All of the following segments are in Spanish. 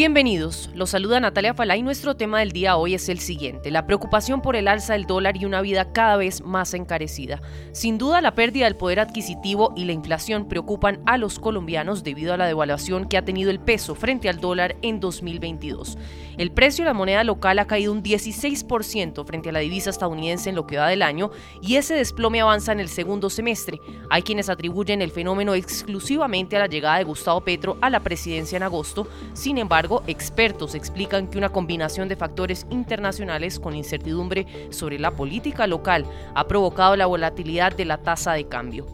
Bienvenidos, los saluda Natalia Falá y nuestro tema del día hoy es el siguiente, la preocupación por el alza del dólar y una vida cada vez más encarecida. Sin duda la pérdida del poder adquisitivo y la inflación preocupan a los colombianos debido a la devaluación que ha tenido el peso frente al dólar en 2022. El precio de la moneda local ha caído un 16% frente a la divisa estadounidense en lo que va del año y ese desplome avanza en el segundo semestre. Hay quienes atribuyen el fenómeno exclusivamente a la llegada de Gustavo Petro a la presidencia en agosto, sin embargo, expertos explican que una combinación de factores internacionales con incertidumbre sobre la política local ha provocado la volatilidad de la tasa de cambio.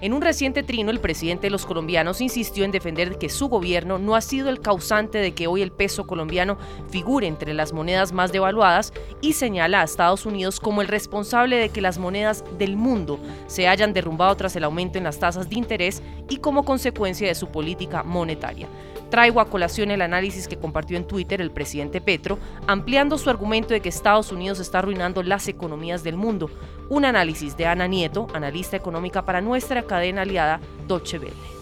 En un reciente trino, el presidente de los colombianos insistió en defender que su gobierno no ha sido el causante de que hoy el peso colombiano figure entre las monedas más devaluadas y señala a Estados Unidos como el responsable de que las monedas del mundo se hayan derrumbado tras el aumento en las tasas de interés y como consecuencia de su política monetaria. Traigo a colación el análisis que compartió en Twitter el presidente Petro, ampliando su argumento de que Estados Unidos está arruinando las economías del mundo. Un análisis de Ana Nieto, analista económica para nuestra cadena aliada Deutsche Welle.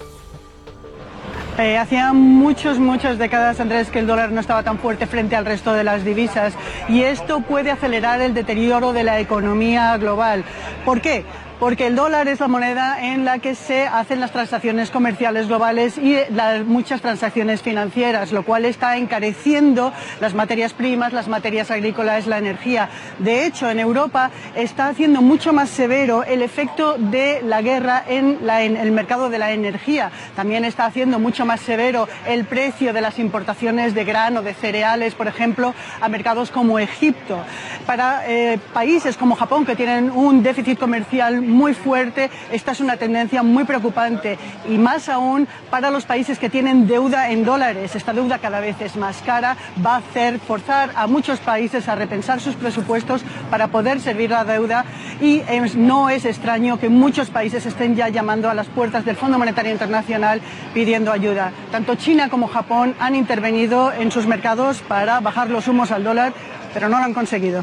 Eh, hacía muchos, muchas décadas, Andrés, que el dólar no estaba tan fuerte frente al resto de las divisas y esto puede acelerar el deterioro de la economía global. ¿Por qué? Porque el dólar es la moneda en la que se hacen las transacciones comerciales globales y las, muchas transacciones financieras, lo cual está encareciendo las materias primas, las materias agrícolas, la energía. De hecho, en Europa está haciendo mucho más severo el efecto de la guerra en, en el mercado de la energía. También está haciendo mucho más severo el precio de las importaciones de grano, de cereales, por ejemplo, a mercados como Egipto. Para eh, países como Japón, que tienen un déficit comercial muy fuerte. Esta es una tendencia muy preocupante y más aún para los países que tienen deuda en dólares. Esta deuda cada vez es más cara, va a hacer forzar a muchos países a repensar sus presupuestos para poder servir la deuda y no es extraño que muchos países estén ya llamando a las puertas del Fondo Monetario Internacional pidiendo ayuda. Tanto China como Japón han intervenido en sus mercados para bajar los humos al dólar, pero no lo han conseguido.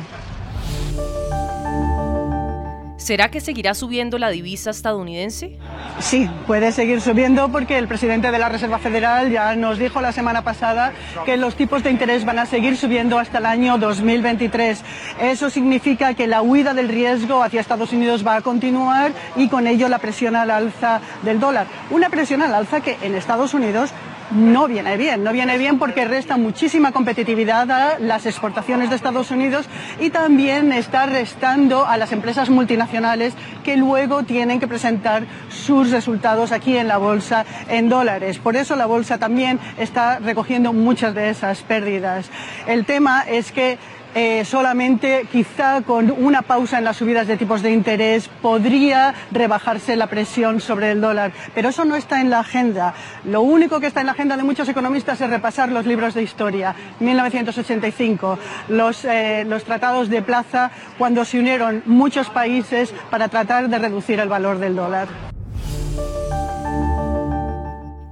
¿Será que seguirá subiendo la divisa estadounidense? Sí, puede seguir subiendo porque el presidente de la Reserva Federal ya nos dijo la semana pasada que los tipos de interés van a seguir subiendo hasta el año 2023. Eso significa que la huida del riesgo hacia Estados Unidos va a continuar y con ello la presión al alza del dólar. Una presión al alza que en Estados Unidos no viene bien. No viene bien porque resta muchísima competitividad a las exportaciones de Estados Unidos y también está restando a las empresas multinacionales que luego tienen que presentar sus resultados aquí en la bolsa en dólares. Por eso la bolsa también está recogiendo muchas de esas pérdidas. El tema es que eh, solamente quizá con una pausa en las subidas de tipos de interés podría rebajarse la presión sobre el dólar. Pero eso no está en la agenda. Lo único que está en la agenda de muchos economistas es repasar los libros de historia. 1985, los, eh, los tratados de plaza, cuando se unieron muchos países para tratar de reducir el valor del dólar.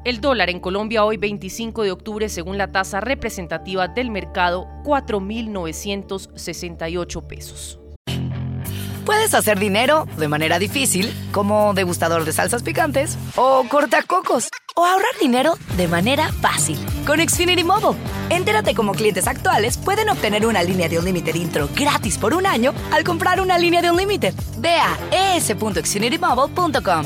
El dólar en Colombia hoy 25 de octubre, según la tasa representativa del mercado, 4.968 pesos. Puedes hacer dinero de manera difícil, como degustador de salsas picantes, o cortacocos, o ahorrar dinero de manera fácil con Xfinity Mobile. Entérate cómo clientes actuales pueden obtener una línea de un límite intro gratis por un año al comprar una línea de un límite. Ve a es.xfinitymobile.com.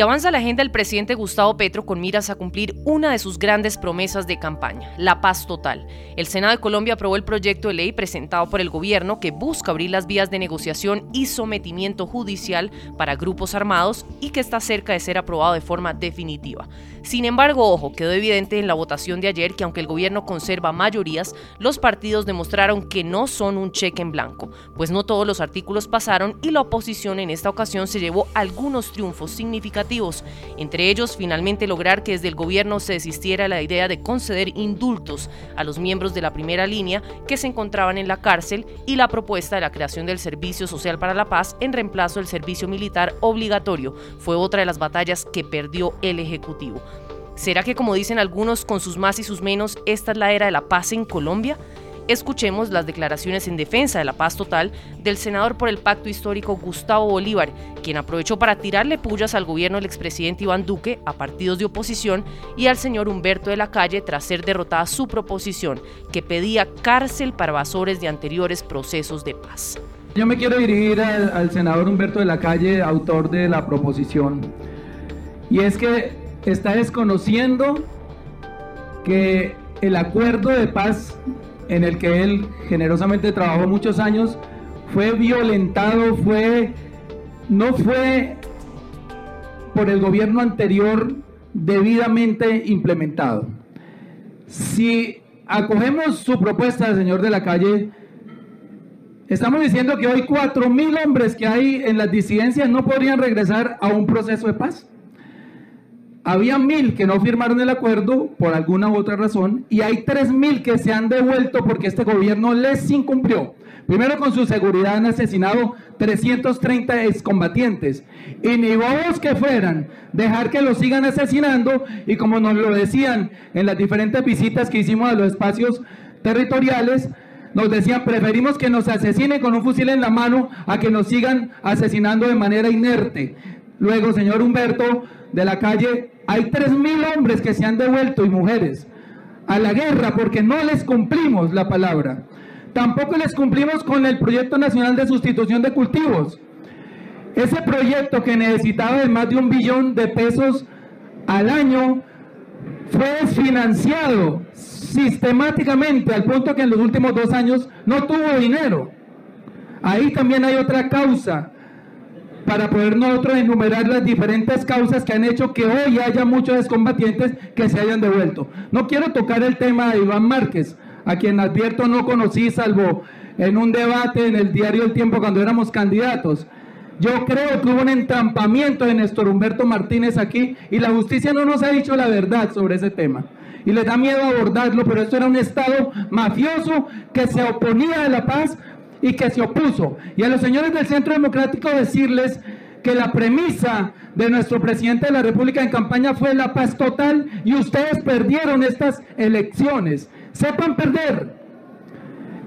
Y avanza la agenda del presidente Gustavo Petro con miras a cumplir una de sus grandes promesas de campaña, la paz total. El Senado de Colombia aprobó el proyecto de ley presentado por el gobierno que busca abrir las vías de negociación y sometimiento judicial para grupos armados y que está cerca de ser aprobado de forma definitiva. Sin embargo, ojo, quedó evidente en la votación de ayer que aunque el gobierno conserva mayorías, los partidos demostraron que no son un cheque en blanco, pues no todos los artículos pasaron y la oposición en esta ocasión se llevó algunos triunfos significativos, entre ellos finalmente lograr que desde el gobierno se desistiera la idea de conceder indultos a los miembros de la primera línea que se encontraban en la cárcel y la propuesta de la creación del Servicio Social para la Paz en reemplazo del servicio militar obligatorio fue otra de las batallas que perdió el Ejecutivo. ¿Será que, como dicen algunos, con sus más y sus menos, esta es la era de la paz en Colombia? Escuchemos las declaraciones en defensa de la paz total del senador por el pacto histórico Gustavo Bolívar, quien aprovechó para tirarle pullas al gobierno del expresidente Iván Duque, a partidos de oposición y al señor Humberto de la Calle tras ser derrotada su proposición, que pedía cárcel para evasores de anteriores procesos de paz. Yo me quiero dirigir al, al senador Humberto de la Calle, autor de la proposición. Y es que está desconociendo que el acuerdo de paz en el que él generosamente trabajó muchos años fue violentado, fue no fue por el gobierno anterior debidamente implementado. Si acogemos su propuesta, señor de la calle, estamos diciendo que hoy cuatro mil hombres que hay en las disidencias no podrían regresar a un proceso de paz. Había mil que no firmaron el acuerdo por alguna u otra razón y hay tres mil que se han devuelto porque este gobierno les incumplió. Primero con su seguridad han asesinado 330 excombatientes y ni vos que fueran dejar que los sigan asesinando y como nos lo decían en las diferentes visitas que hicimos a los espacios territoriales, nos decían preferimos que nos asesinen con un fusil en la mano a que nos sigan asesinando de manera inerte. Luego, señor Humberto, de la calle, hay 3.000 hombres que se han devuelto y mujeres a la guerra porque no les cumplimos la palabra. Tampoco les cumplimos con el proyecto nacional de sustitución de cultivos. Ese proyecto que necesitaba de más de un billón de pesos al año fue financiado sistemáticamente al punto que en los últimos dos años no tuvo dinero. Ahí también hay otra causa para poder nosotros enumerar las diferentes causas que han hecho que hoy haya muchos excombatientes que se hayan devuelto. No quiero tocar el tema de Iván Márquez, a quien advierto no conocí salvo en un debate en el diario El Tiempo cuando éramos candidatos. Yo creo que hubo un entrampamiento de Néstor Humberto Martínez aquí y la justicia no nos ha dicho la verdad sobre ese tema. Y les da miedo abordarlo, pero esto era un Estado mafioso que se oponía a la paz y que se opuso. Y a los señores del Centro Democrático decirles que la premisa de nuestro presidente de la República en campaña fue la paz total y ustedes perdieron estas elecciones. Sepan perder.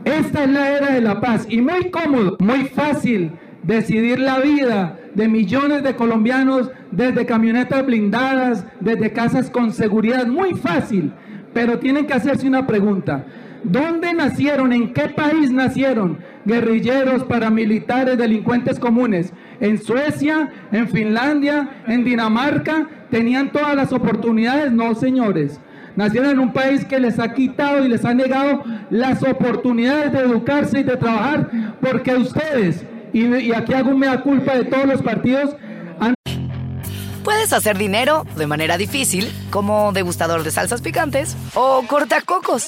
Esta es la era de la paz y muy cómodo, muy fácil decidir la vida de millones de colombianos desde camionetas blindadas, desde casas con seguridad, muy fácil, pero tienen que hacerse una pregunta. ¿Dónde nacieron? ¿En qué país nacieron guerrilleros, paramilitares, delincuentes comunes? ¿En Suecia? ¿En Finlandia? ¿En Dinamarca? ¿Tenían todas las oportunidades? No, señores. Nacieron en un país que les ha quitado y les ha negado las oportunidades de educarse y de trabajar porque ustedes, y, aquí hago una culpa de todos los partidos, han... Puedes hacer dinero de manera difícil, como degustador de salsas picantes o cortacocos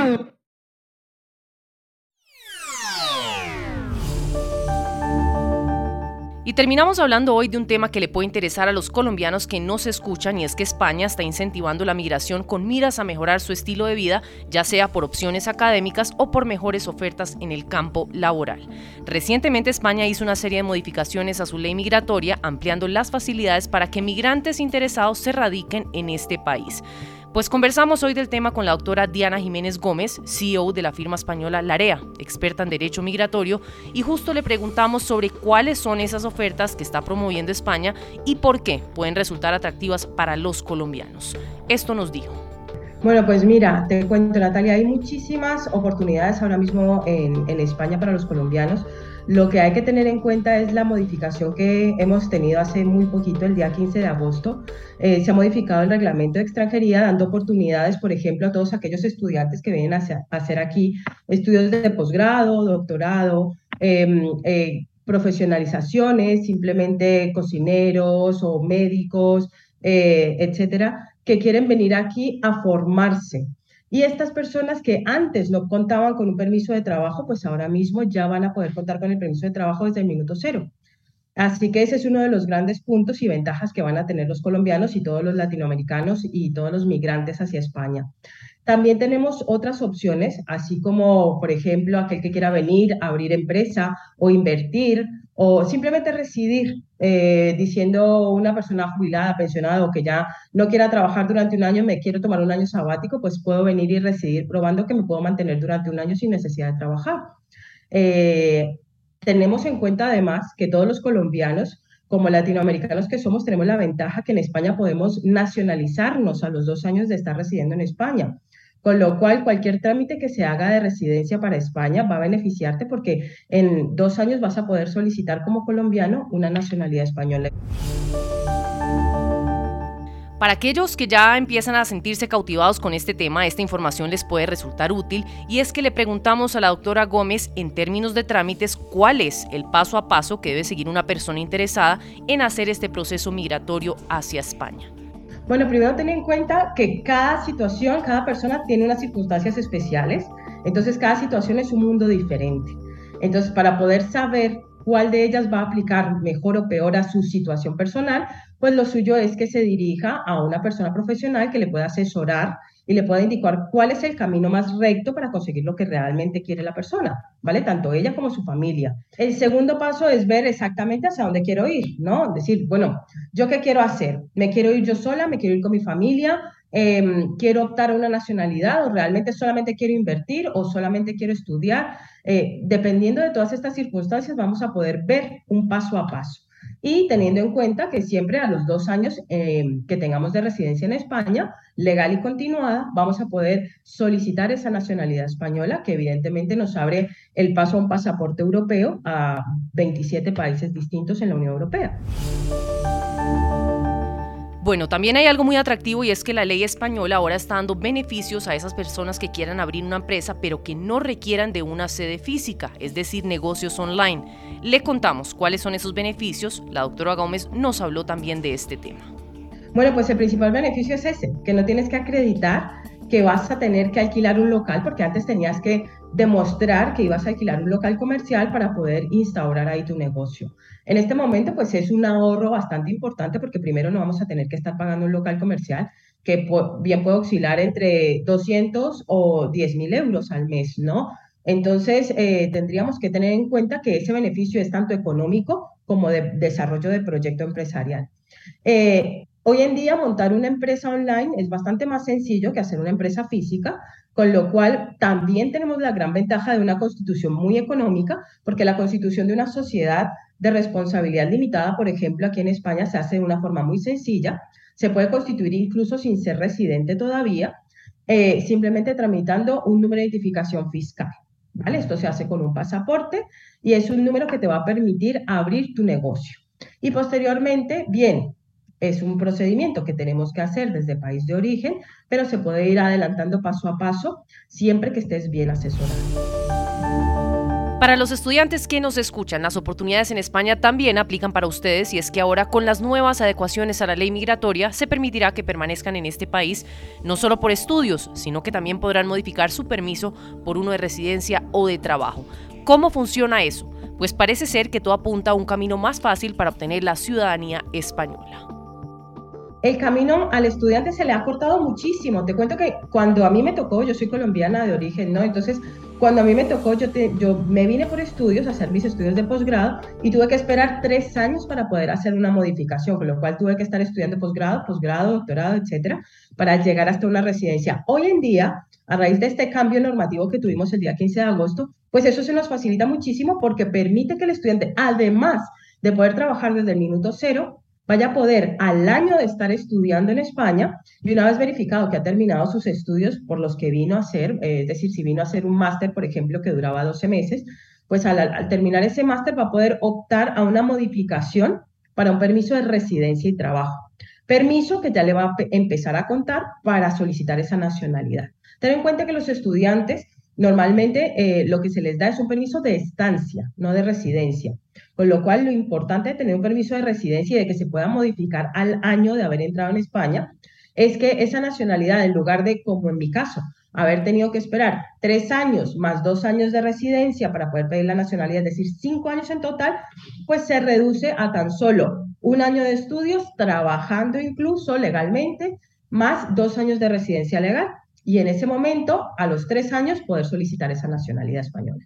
Y terminamos hablando hoy de un tema que le puede interesar a los colombianos que no se escuchan y es que España está incentivando la migración con miras a mejorar su estilo de vida, ya sea por opciones académicas o por mejores ofertas en el campo laboral. Recientemente España hizo una serie de modificaciones a su ley migratoria, ampliando las facilidades para que migrantes interesados se radiquen en este país. Pues conversamos hoy del tema con la doctora Diana Jiménez Gómez, CEO de la firma española Larea, experta en derecho migratorio, y justo le preguntamos sobre cuáles son esas ofertas que está promoviendo España y por qué pueden resultar atractivas para los colombianos. Esto nos dijo. Bueno, pues mira, te cuento Natalia, hay muchísimas oportunidades ahora mismo en, en España para los colombianos lo que hay que tener en cuenta es la modificación que hemos tenido hace muy poquito, el día 15 de agosto. Eh, se ha modificado el reglamento de extranjería, dando oportunidades, por ejemplo, a todos aquellos estudiantes que vienen a hacer aquí estudios de posgrado, doctorado, em, eh, profesionalizaciones, simplemente cocineros o médicos, eh, etcétera, que quieren venir aquí a formarse. Y estas personas que antes no contaban con un permiso de trabajo, pues ahora mismo ya van a poder contar con el permiso de trabajo desde el minuto cero. Así que ese es uno de los grandes puntos y ventajas que van a tener los colombianos y todos los latinoamericanos y todos los migrantes hacia España. También tenemos otras opciones, así como, por ejemplo, aquel que quiera venir, abrir empresa o invertir o simplemente residir eh, diciendo una persona jubilada, pensionada o que ya no quiera trabajar durante un año, me quiero tomar un año sabático, pues puedo venir y residir probando que me puedo mantener durante un año sin necesidad de trabajar. Eh, tenemos en cuenta además que todos los colombianos, como latinoamericanos que somos, tenemos la ventaja que en España podemos nacionalizarnos a los dos años de estar residiendo en España. Con lo cual, cualquier trámite que se haga de residencia para España va a beneficiarte porque en dos años vas a poder solicitar como colombiano una nacionalidad española. Para aquellos que ya empiezan a sentirse cautivados con este tema, esta información les puede resultar útil y es que le preguntamos a la doctora Gómez en términos de trámites cuál es el paso a paso que debe seguir una persona interesada en hacer este proceso migratorio hacia España. Bueno, primero ten en cuenta que cada situación, cada persona tiene unas circunstancias especiales, entonces cada situación es un mundo diferente. Entonces, para poder saber cuál de ellas va a aplicar mejor o peor a su situación personal, pues lo suyo es que se dirija a una persona profesional que le pueda asesorar y le pueda indicar cuál es el camino más recto para conseguir lo que realmente quiere la persona, ¿vale? Tanto ella como su familia. El segundo paso es ver exactamente hacia dónde quiero ir, ¿no? Decir, bueno, ¿yo qué quiero hacer? ¿Me quiero ir yo sola? ¿Me quiero ir con mi familia? Em, ¿Quiero optar a una nacionalidad o realmente solamente quiero invertir o solamente quiero estudiar? Eh, dependiendo de todas estas circunstancias, vamos a poder ver un paso a paso y teniendo en cuenta que siempre a los dos años eh, que tengamos de residencia en España, legal y continuada, vamos a poder solicitar esa nacionalidad española que evidentemente nos abre el paso a un pasaporte europeo a 27 países distintos en la Unión Europea. Bueno, también hay algo muy atractivo y es que la ley española ahora está dando beneficios a esas personas que quieran abrir una empresa pero que no requieran de una sede física, es decir, negocios online. Le contamos cuáles son esos beneficios. La doctora Gómez nos habló también de este tema. Bueno, pues el principal beneficio es ese, que no tienes que acreditar que vas a tener que alquilar un local, porque antes tenías que demostrar que ibas a alquilar un local comercial para poder instaurar ahí tu negocio. En este momento, pues es un ahorro bastante importante porque primero no vamos a tener que estar pagando un local comercial que bien puede oscilar entre 200 o 10 mil euros al mes, ¿no? Entonces, eh, tendríamos que tener en cuenta que ese beneficio es tanto económico como de desarrollo de proyecto empresarial. Eh, hoy en día, montar una empresa online es bastante más sencillo que hacer una empresa física, con lo cual también tenemos la gran ventaja de una constitución muy económica, porque la constitución de una sociedad de responsabilidad limitada, por ejemplo, aquí en España se hace de una forma muy sencilla, se puede constituir incluso sin ser residente todavía, eh, simplemente tramitando un número de identificación fiscal. ¿vale? Esto se hace con un pasaporte y es un número que te va a permitir abrir tu negocio. Y posteriormente, bien, es un procedimiento que tenemos que hacer desde país de origen, pero se puede ir adelantando paso a paso siempre que estés bien asesorado. Para los estudiantes que nos escuchan, las oportunidades en España también aplican para ustedes y es que ahora con las nuevas adecuaciones a la ley migratoria se permitirá que permanezcan en este país no solo por estudios, sino que también podrán modificar su permiso por uno de residencia o de trabajo. ¿Cómo funciona eso? pues parece ser que todo apunta a un camino más fácil para obtener la ciudadanía española el camino al estudiante se le ha cortado muchísimo. Te cuento que cuando a mí me tocó, yo soy colombiana de origen, ¿no? Entonces, cuando a mí me tocó, yo, me vine por estudios, a hacer mis estudios de posgrado y tuve que esperar tres años para poder hacer una modificación, con lo cual tuve que estar estudiando posgrado, posgrado, doctorado, etcétera, para llegar hasta una residencia. Hoy en día, a raíz de este cambio normativo que tuvimos el día 15 de agosto, pues eso se nos facilita muchísimo porque permite que el estudiante, además de poder trabajar desde el minuto cero, vaya a poder al año de estar estudiando en España y una vez verificado que ha terminado sus estudios por los que vino a hacer, eh, es decir, si vino a hacer un máster, por ejemplo, que duraba 12 meses, pues al, terminar ese máster va a poder optar a una modificación para un permiso de residencia y trabajo. Permiso que ya le va a empezar a contar para solicitar esa nacionalidad. Ten en cuenta que los estudiantes normalmente eh, lo que se les da es un permiso de estancia, no de residencia. Con lo cual, lo importante de tener un permiso de residencia y de que se pueda modificar al año de haber entrado en España es que esa nacionalidad, en lugar de, como en mi caso, haber tenido que esperar tres años más dos años de residencia para poder pedir la nacionalidad, es decir, cinco años en total, pues se reduce a tan solo un año de estudios, trabajando incluso legalmente, más dos años de residencia legal. Y en ese momento, a los tres años, poder solicitar esa nacionalidad española.